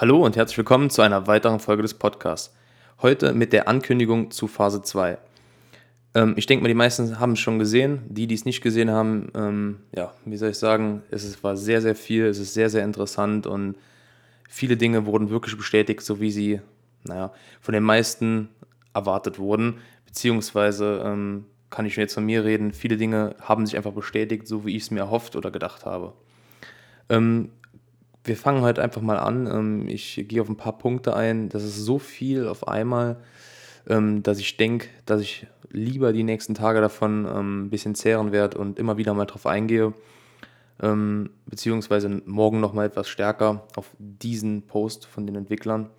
Hallo und herzlich willkommen zu einer weiteren Folge des Podcasts. Heute mit der Ankündigung zu Phase 2. Ähm, ich denke mal, die meisten haben es schon gesehen. Die, die es nicht gesehen haben, ähm, ja, wie soll ich sagen, es war sehr, sehr viel, es ist sehr, sehr interessant und viele Dinge wurden wirklich bestätigt, so wie sie, naja, von den meisten erwartet wurden. Beziehungsweise ähm, kann ich jetzt von mir reden, viele Dinge haben sich einfach bestätigt, so wie ich es mir erhofft oder gedacht habe. Ähm, wir fangen heute einfach mal an. Ähm, ich gehe auf ein paar Punkte ein. Das ist so viel auf einmal, ähm, dass ich denke, dass ich lieber die nächsten Tage davon ähm, ein bisschen zehren werde und immer wieder mal drauf eingehe. Beziehungsweise morgen nochmal etwas stärker auf diesen Post von den Entwicklern.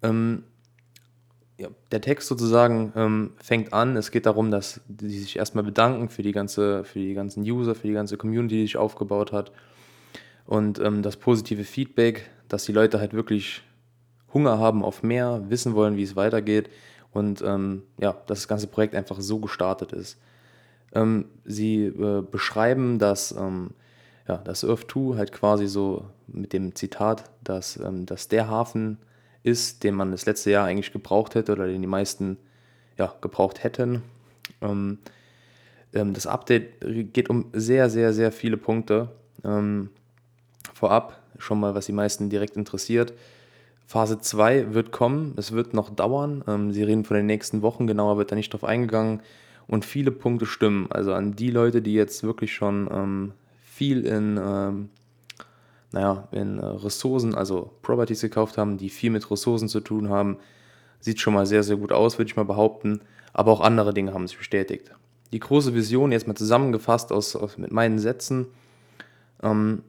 Der Text sozusagen fängt an. Es geht darum, dass die sich erstmal bedanken für die ganze, für die ganzen User, für die ganze Community, die sich aufgebaut hat. Und ähm, das positive Feedback, dass die Leute halt wirklich Hunger haben auf mehr, wissen wollen, wie es weitergeht und ähm, ja, dass das ganze Projekt einfach so gestartet ist. Ähm, sie äh, beschreiben, dass, ähm, ja, dass Earth 2 halt quasi so mit dem Zitat, dass, ähm, dass der Hafen ist, den man das letzte Jahr eigentlich gebraucht hätte oder den die meisten ja, gebraucht hätten. Ähm, das Update geht um sehr, sehr, sehr viele Punkte. Vorab schon mal, was die meisten direkt interessiert. Phase 2 wird kommen, es wird noch dauern. Ähm, sie reden von den nächsten Wochen, genauer wird da nicht drauf eingegangen. Und viele Punkte stimmen. Also an die Leute, die jetzt wirklich schon ähm, viel in ähm, naja, in äh, Ressourcen, also Properties gekauft haben, die viel mit Ressourcen zu tun haben. Sieht schon mal sehr, sehr gut aus, würde ich mal behaupten. Aber auch andere Dinge haben sich bestätigt. Die große Vision, jetzt mal zusammengefasst aus, aus mit meinen Sätzen. Ähm,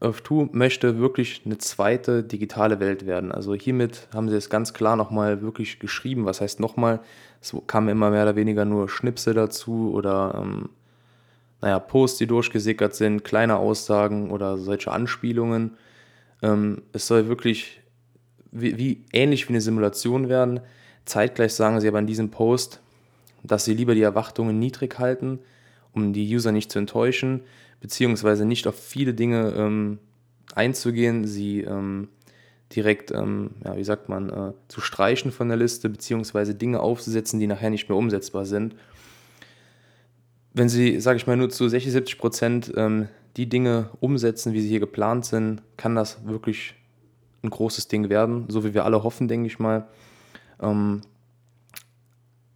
Earth2 möchte wirklich eine zweite digitale Welt werden. Also hiermit haben sie es ganz klar nochmal wirklich geschrieben. Was heißt nochmal? Es kamen immer mehr oder weniger nur Schnipsel dazu oder ähm, naja, Posts, die durchgesickert sind, kleine Aussagen oder solche Anspielungen. Ähm, es soll wirklich wie, wie, ähnlich wie eine Simulation werden. Zeitgleich sagen sie aber in diesem Post, dass sie lieber die Erwartungen niedrig halten, um die User nicht zu enttäuschen, beziehungsweise nicht auf viele Dinge ähm, einzugehen, sie ähm, direkt, ähm, ja, wie sagt man, äh, zu streichen von der Liste, beziehungsweise Dinge aufzusetzen, die nachher nicht mehr umsetzbar sind wenn Sie, sage ich mal, nur zu 60, 70 Prozent ähm, die Dinge umsetzen, wie sie hier geplant sind, kann das wirklich ein großes Ding werden, so wie wir alle hoffen, denke ich mal.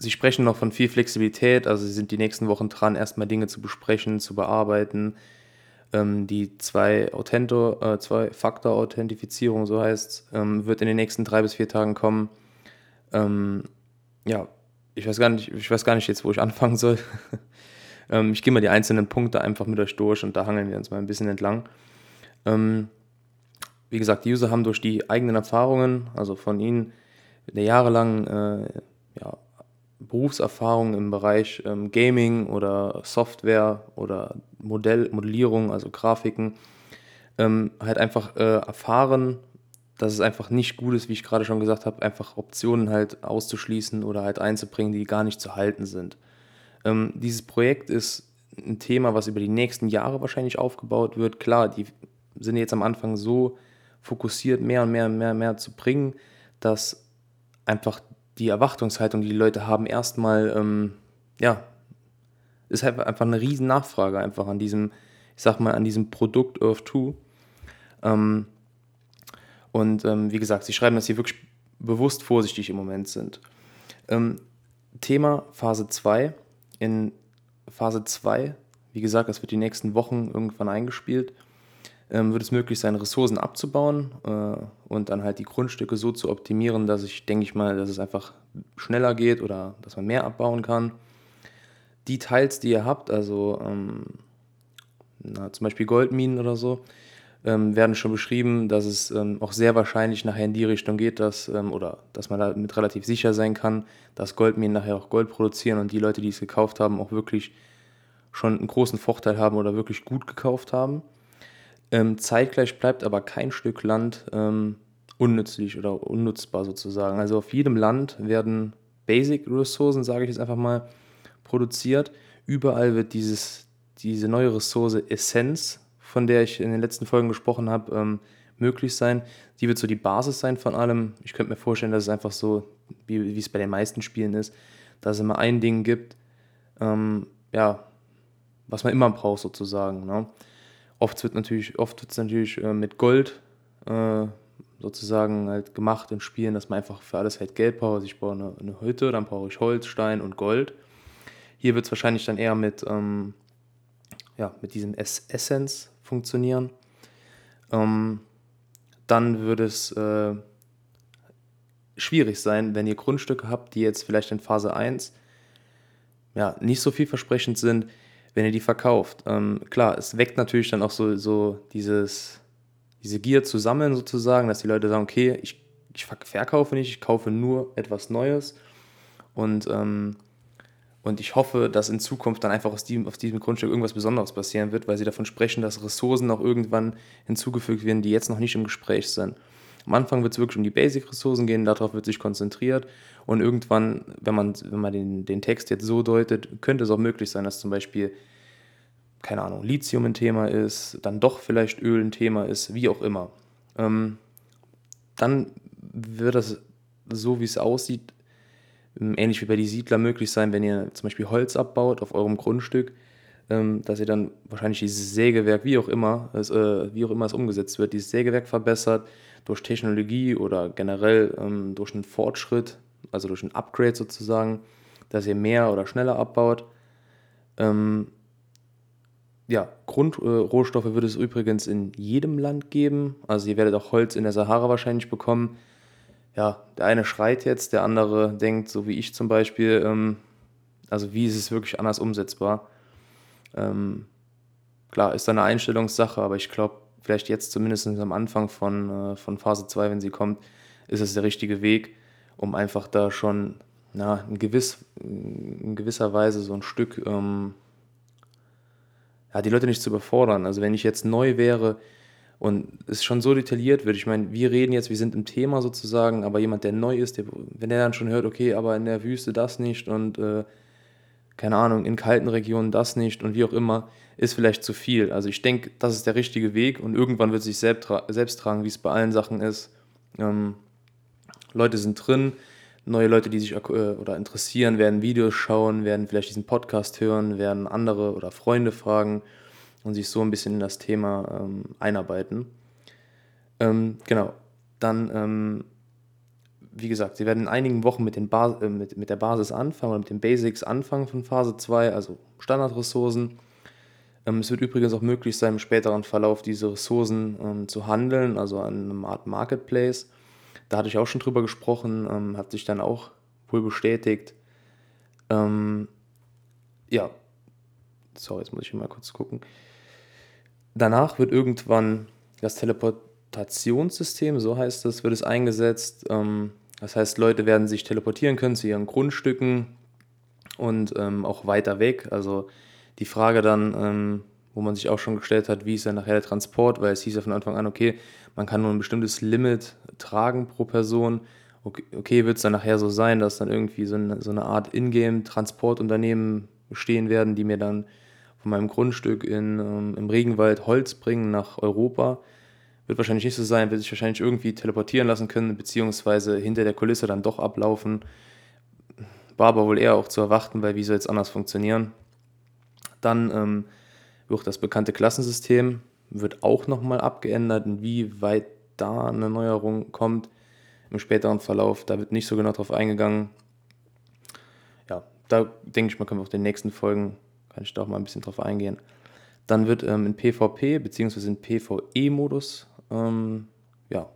Sie sprechen noch von viel Flexibilität, also Sie sind die nächsten Wochen dran, erstmal Dinge zu besprechen, zu bearbeiten. Ähm, die zwei, äh, zwei Faktor-Authentifizierung, so heißt ähm, wird in den nächsten drei bis vier Tagen kommen. Ähm, ja, ich weiß gar nicht, ich weiß gar nicht jetzt, wo ich anfangen soll. Ähm, ich gehe mal die einzelnen Punkte einfach mit euch durch und da hangeln wir uns mal ein bisschen entlang. Ähm, wie gesagt, die User haben durch die eigenen Erfahrungen, also von ihnen der jahrelang äh, ja, Berufserfahrung im Bereich ähm, Gaming oder Software oder Modell, Modellierung, also Grafiken, ähm, halt einfach äh, erfahren, dass es einfach nicht gut ist, wie ich gerade schon gesagt habe, einfach Optionen halt auszuschließen oder halt einzubringen, die gar nicht zu halten sind. Ähm, dieses Projekt ist ein Thema, was über die nächsten Jahre wahrscheinlich aufgebaut wird. Klar, die sind jetzt am Anfang so fokussiert, mehr und mehr und mehr und mehr zu bringen, dass einfach die Erwartungshaltung, die die Leute haben, erstmal, ähm, ja, ist halt einfach eine riesen Nachfrage einfach an diesem, ich sag mal, an diesem Produkt Earth 2. Ähm, und ähm, wie gesagt, sie schreiben, dass sie wirklich bewusst vorsichtig im Moment sind. Ähm, Thema Phase 2 in Phase 2, wie gesagt, das wird die nächsten Wochen irgendwann eingespielt, wird es möglich sein, Ressourcen abzubauen äh, und dann halt die Grundstücke so zu optimieren, dass ich, denke ich mal, dass es einfach schneller geht oder dass man mehr abbauen kann. Die Teils, die ihr habt, also ähm, na, zum Beispiel Goldminen oder so, ähm, werden schon beschrieben, dass es ähm, auch sehr wahrscheinlich nachher in die Richtung geht, dass, ähm, oder dass man damit relativ sicher sein kann, dass Goldminen nachher auch Gold produzieren und die Leute, die es gekauft haben, auch wirklich schon einen großen Vorteil haben oder wirklich gut gekauft haben. Ähm, zeitgleich bleibt aber kein Stück Land ähm, unnützlich oder unnutzbar sozusagen. Also auf jedem Land werden Basic-Ressourcen, sage ich jetzt einfach mal, produziert. Überall wird dieses, diese neue Ressource Essenz von der ich in den letzten Folgen gesprochen habe, ähm, möglich sein. Die wird so die Basis sein von allem. Ich könnte mir vorstellen, dass es einfach so, wie, wie es bei den meisten Spielen ist, dass es immer ein Ding gibt, ähm, ja, was man immer braucht sozusagen. Ne? Oft wird natürlich, oft wird es natürlich äh, mit Gold äh, sozusagen halt gemacht in Spielen, dass man einfach für alles halt Geld braucht. Also ich brauche eine, eine Hütte, dann brauche ich Holz, Stein und Gold. Hier wird es wahrscheinlich dann eher mit, ähm, ja, mit diesem Essence funktionieren. Ähm, dann würde es äh, schwierig sein, wenn ihr Grundstücke habt, die jetzt vielleicht in Phase 1 ja, nicht so vielversprechend sind, wenn ihr die verkauft. Ähm, klar, es weckt natürlich dann auch so, so dieses, diese Gier zusammen sozusagen, dass die Leute sagen, okay, ich, ich verkaufe nicht, ich kaufe nur etwas Neues und ähm, und ich hoffe, dass in Zukunft dann einfach aus diesem, aus diesem Grundstück irgendwas Besonderes passieren wird, weil sie davon sprechen, dass Ressourcen noch irgendwann hinzugefügt werden, die jetzt noch nicht im Gespräch sind. Am Anfang wird es wirklich um die Basic-Ressourcen gehen, darauf wird sich konzentriert. Und irgendwann, wenn man, wenn man den, den Text jetzt so deutet, könnte es auch möglich sein, dass zum Beispiel, keine Ahnung, Lithium ein Thema ist, dann doch vielleicht Öl ein Thema ist, wie auch immer. Ähm, dann wird das so, wie es aussieht, ähm, ähnlich wie bei die Siedler möglich sein, wenn ihr zum Beispiel Holz abbaut auf eurem Grundstück, ähm, dass ihr dann wahrscheinlich dieses Sägewerk, wie auch immer, es, äh, wie auch immer es umgesetzt wird, dieses Sägewerk verbessert durch Technologie oder generell ähm, durch einen Fortschritt, also durch ein Upgrade sozusagen, dass ihr mehr oder schneller abbaut. ja, Grundrohstoffe äh, würde es übrigens in jedem Land geben. Also ihr werdet auch Holz in der Sahara wahrscheinlich bekommen ja, der eine schreit jetzt, der andere denkt, so wie ich zum Beispiel, ähm, also wie ist es wirklich anders umsetzbar? Ähm, klar, ist da eine Einstellungssache, aber ich glaube, vielleicht jetzt zumindest am Anfang von, äh, von Phase 2, wenn sie kommt, ist es der richtige Weg, um einfach da schon na, in, gewiss, in gewisser Weise so ein Stück ähm, ja, die Leute nicht zu überfordern. Also wenn ich jetzt neu wäre, und es schon so detailliert wird. Ich meine, wir reden jetzt, wir sind im Thema sozusagen, aber jemand, der neu ist, der, wenn der dann schon hört, okay, aber in der Wüste das nicht und äh, keine Ahnung, in kalten Regionen das nicht und wie auch immer, ist vielleicht zu viel. Also ich denke, das ist der richtige Weg und irgendwann wird sich selbst, tra selbst tragen, wie es bei allen Sachen ist. Ähm, Leute sind drin, neue Leute, die sich äh, oder interessieren, werden Videos schauen, werden vielleicht diesen Podcast hören, werden andere oder Freunde fragen und sich so ein bisschen in das Thema ähm, einarbeiten. Ähm, genau, dann, ähm, wie gesagt, sie werden in einigen Wochen mit, den äh, mit, mit der Basis anfangen oder mit den Basics anfangen von Phase 2, also Standardressourcen. Ähm, es wird übrigens auch möglich sein, im späteren Verlauf diese Ressourcen ähm, zu handeln, also an einem Art Marketplace. Da hatte ich auch schon drüber gesprochen, ähm, hat sich dann auch wohl bestätigt. ja, so, jetzt muss ich mal kurz gucken. Danach wird irgendwann das Teleportationssystem, so heißt es, wird es eingesetzt. Das heißt, Leute werden sich teleportieren können zu ihren Grundstücken und auch weiter weg. Also die Frage dann, ähm, wo man sich auch schon gestellt hat, wie ist dann nachher der Transport, weil es hieß ja von Anfang an, okay, man kann nur ein bestimmtes Limit tragen pro Person. Okay, okay wird es dann nachher so sein, dass dann irgendwie so eine, so eine Art Ingame-Transportunternehmen stehen werden, die mir dann von meinem Grundstück in, ähm, im Regenwald Holz bringen nach Europa. Wird wahrscheinlich nicht so sein, wird sich wahrscheinlich irgendwie teleportieren lassen können, beziehungsweise hinter der Kulisse dann doch ablaufen. War aber wohl eher auch zu erwarten, weil wie soll es anders funktionieren? Dann ähm, wird das bekannte Klassensystem wird auch nochmal abgeändert, inwieweit da eine Neuerung kommt im späteren Verlauf. Da wird nicht so genau drauf eingegangen. Ja, da denke ich mal, können wir auf den nächsten Folgen kann ich da auch mal ein bisschen drauf eingehen. Dann wird ähm, in PvP bzw. in PvE-Modus ähm, ja,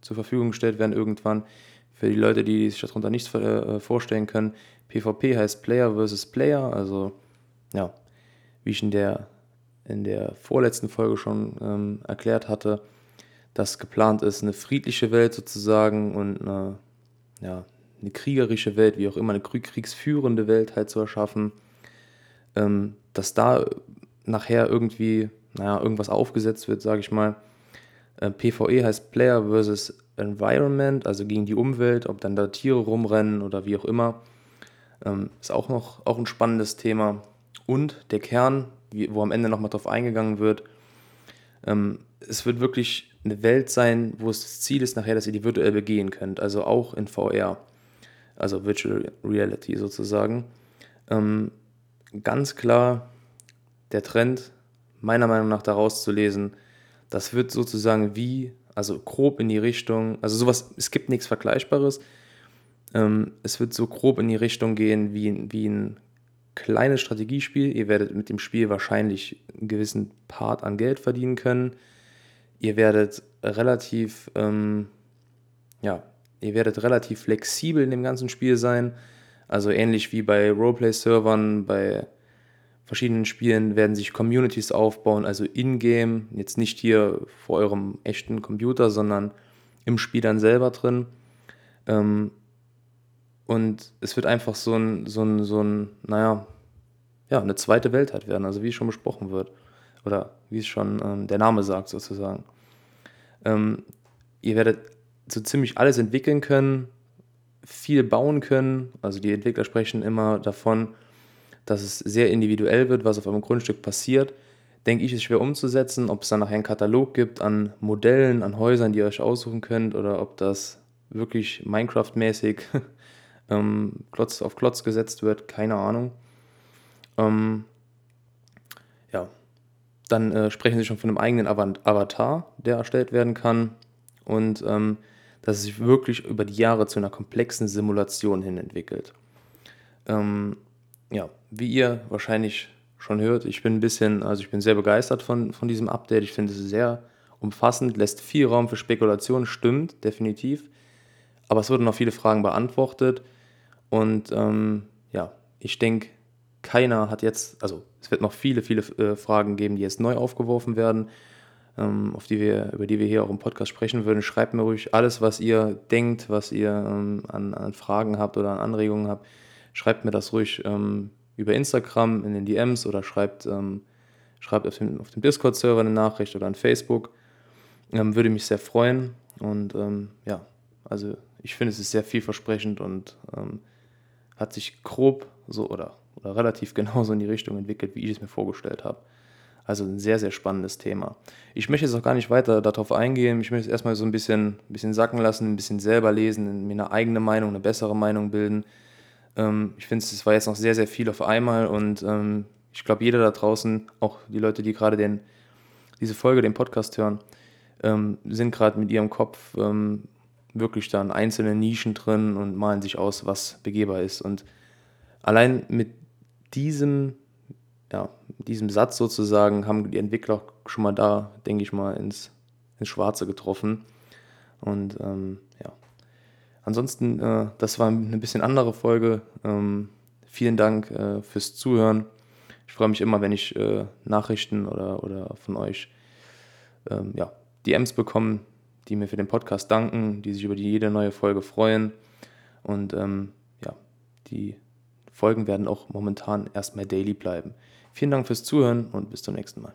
zur Verfügung gestellt werden irgendwann. Für die Leute, die sich darunter nichts äh, vorstellen können, PvP heißt Player versus Player, also ja, wie ich in der, in der vorletzten Folge schon ähm, erklärt hatte, dass geplant ist, eine friedliche Welt sozusagen und eine, ja, eine kriegerische Welt, wie auch immer, eine kriegsführende Welt halt zu erschaffen ähm, dass da nachher irgendwie, naja, irgendwas aufgesetzt wird, sage ich mal. Äh, PvE heißt Player versus Environment, also gegen die Umwelt, ob dann da Tiere rumrennen oder wie auch immer. Ähm, ist auch noch auch ein spannendes Thema. Und der Kern, wo am Ende nochmal drauf eingegangen wird, ähm, es wird wirklich eine Welt sein, wo es das Ziel ist nachher, dass ihr die virtuell begehen könnt, also auch in VR, also Virtual Reality sozusagen. Ähm, ganz klar der Trend, meiner Meinung nach daraus zu lesen, das wird sozusagen wie, also grob in die Richtung, also sowas, es gibt nichts Vergleichbares, ähm, es wird so grob in die Richtung gehen wie, wie ein kleines Strategiespiel. Ihr werdet mit dem Spiel wahrscheinlich einen gewissen Part an Geld verdienen können. Ihr werdet relativ, ähm, ja, ihr werdet relativ flexibel in dem ganzen Spiel sein. Also ähnlich wie bei Roleplay-Servern, bei verschiedenen Spielen werden sich Communities aufbauen, also in-game, jetzt nicht hier vor eurem echten Computer, sondern im Spiel dann selber drin. Ähm, und es wird einfach so ein, so ein, so ein, naja, ja, eine zweite Welt halt werden, also wie es schon besprochen wird. Oder wie es schon ähm, der Name sagt, sozusagen. Ähm, ihr werdet so ziemlich alles entwickeln können, viel bauen können. Also die Entwickler sprechen immer davon, dass es sehr individuell wird, was auf einem Grundstück passiert. Denke ich, ist schwer umzusetzen, ob es dann nachher einen Katalog gibt an Modellen, an Häusern, die ihr euch aussuchen könnt, oder ob das wirklich Minecraft-mäßig ähm, Klotz auf Klotz gesetzt wird, keine Ahnung. Ähm, ja, dann äh, sprechen sie schon von einem eigenen Avatar, der erstellt werden kann und ähm, dass es sich wirklich über die Jahre zu einer komplexen Simulation hin entwickelt. Ähm, ja, wie ihr wahrscheinlich schon hört, ich bin ein bisschen, also ich bin sehr begeistert von, von diesem Update. Ich finde es sehr umfassend, lässt viel Raum für Spekulation, stimmt, definitiv. Aber es wurden noch viele Fragen beantwortet. Und ähm, ja, ich denke, keiner hat jetzt, also es wird noch viele, viele äh, Fragen geben, die jetzt neu aufgeworfen werden, ähm, auf die wir, über die wir hier auch im Podcast sprechen würden. Schreibt mir ruhig alles, was ihr denkt, was ihr ähm, an, an, Fragen habt oder an Anregungen habt. Schreibt mir das ruhig ähm, über Instagram in den DMs oder schreibt, ähm, schreibt auf dem, auf dem Discord-Server eine Nachricht oder an Facebook. Ähm, würde mich sehr freuen. Und ähm, ja, also ich finde, es ist sehr vielversprechend und hat sich grob so oder, oder relativ genauso in die Richtung entwickelt, wie ich es mir vorgestellt habe. Also ein sehr, sehr spannendes Thema. Ich möchte jetzt auch gar nicht weiter darauf eingehen. Ich möchte es erstmal so ein bisschen, ein bisschen sacken lassen, ein bisschen selber lesen, mir eine eigene Meinung, eine bessere Meinung bilden. Ähm, ich finde, es war jetzt noch sehr, sehr viel auf einmal und ähm, ich glaube, jeder da draußen, auch die Leute, die gerade diese Folge, den Podcast hören, ähm, sind gerade mit ihrem Kopf wirklich dann einzelne Nischen drin und malen sich aus, was begehbar ist. Und allein mit diesem, ja, diesem Satz sozusagen haben die Entwickler schon mal da, denke ich mal, ins, ins Schwarze getroffen. Und ähm, ja. Ansonsten, äh, das war eine bisschen andere Folge. Ähm, vielen Dank äh, fürs Zuhören. Ich freue mich immer, wenn ich äh, Nachrichten oder, oder von euch ähm, ja, DMs bekomme, die mir für den Podcast danken, die sich über jede neue Folge freuen. Und ähm, ja, die Folgen werden auch momentan erstmal daily bleiben. Vielen Dank fürs Zuhören und bis zum nächsten Mal.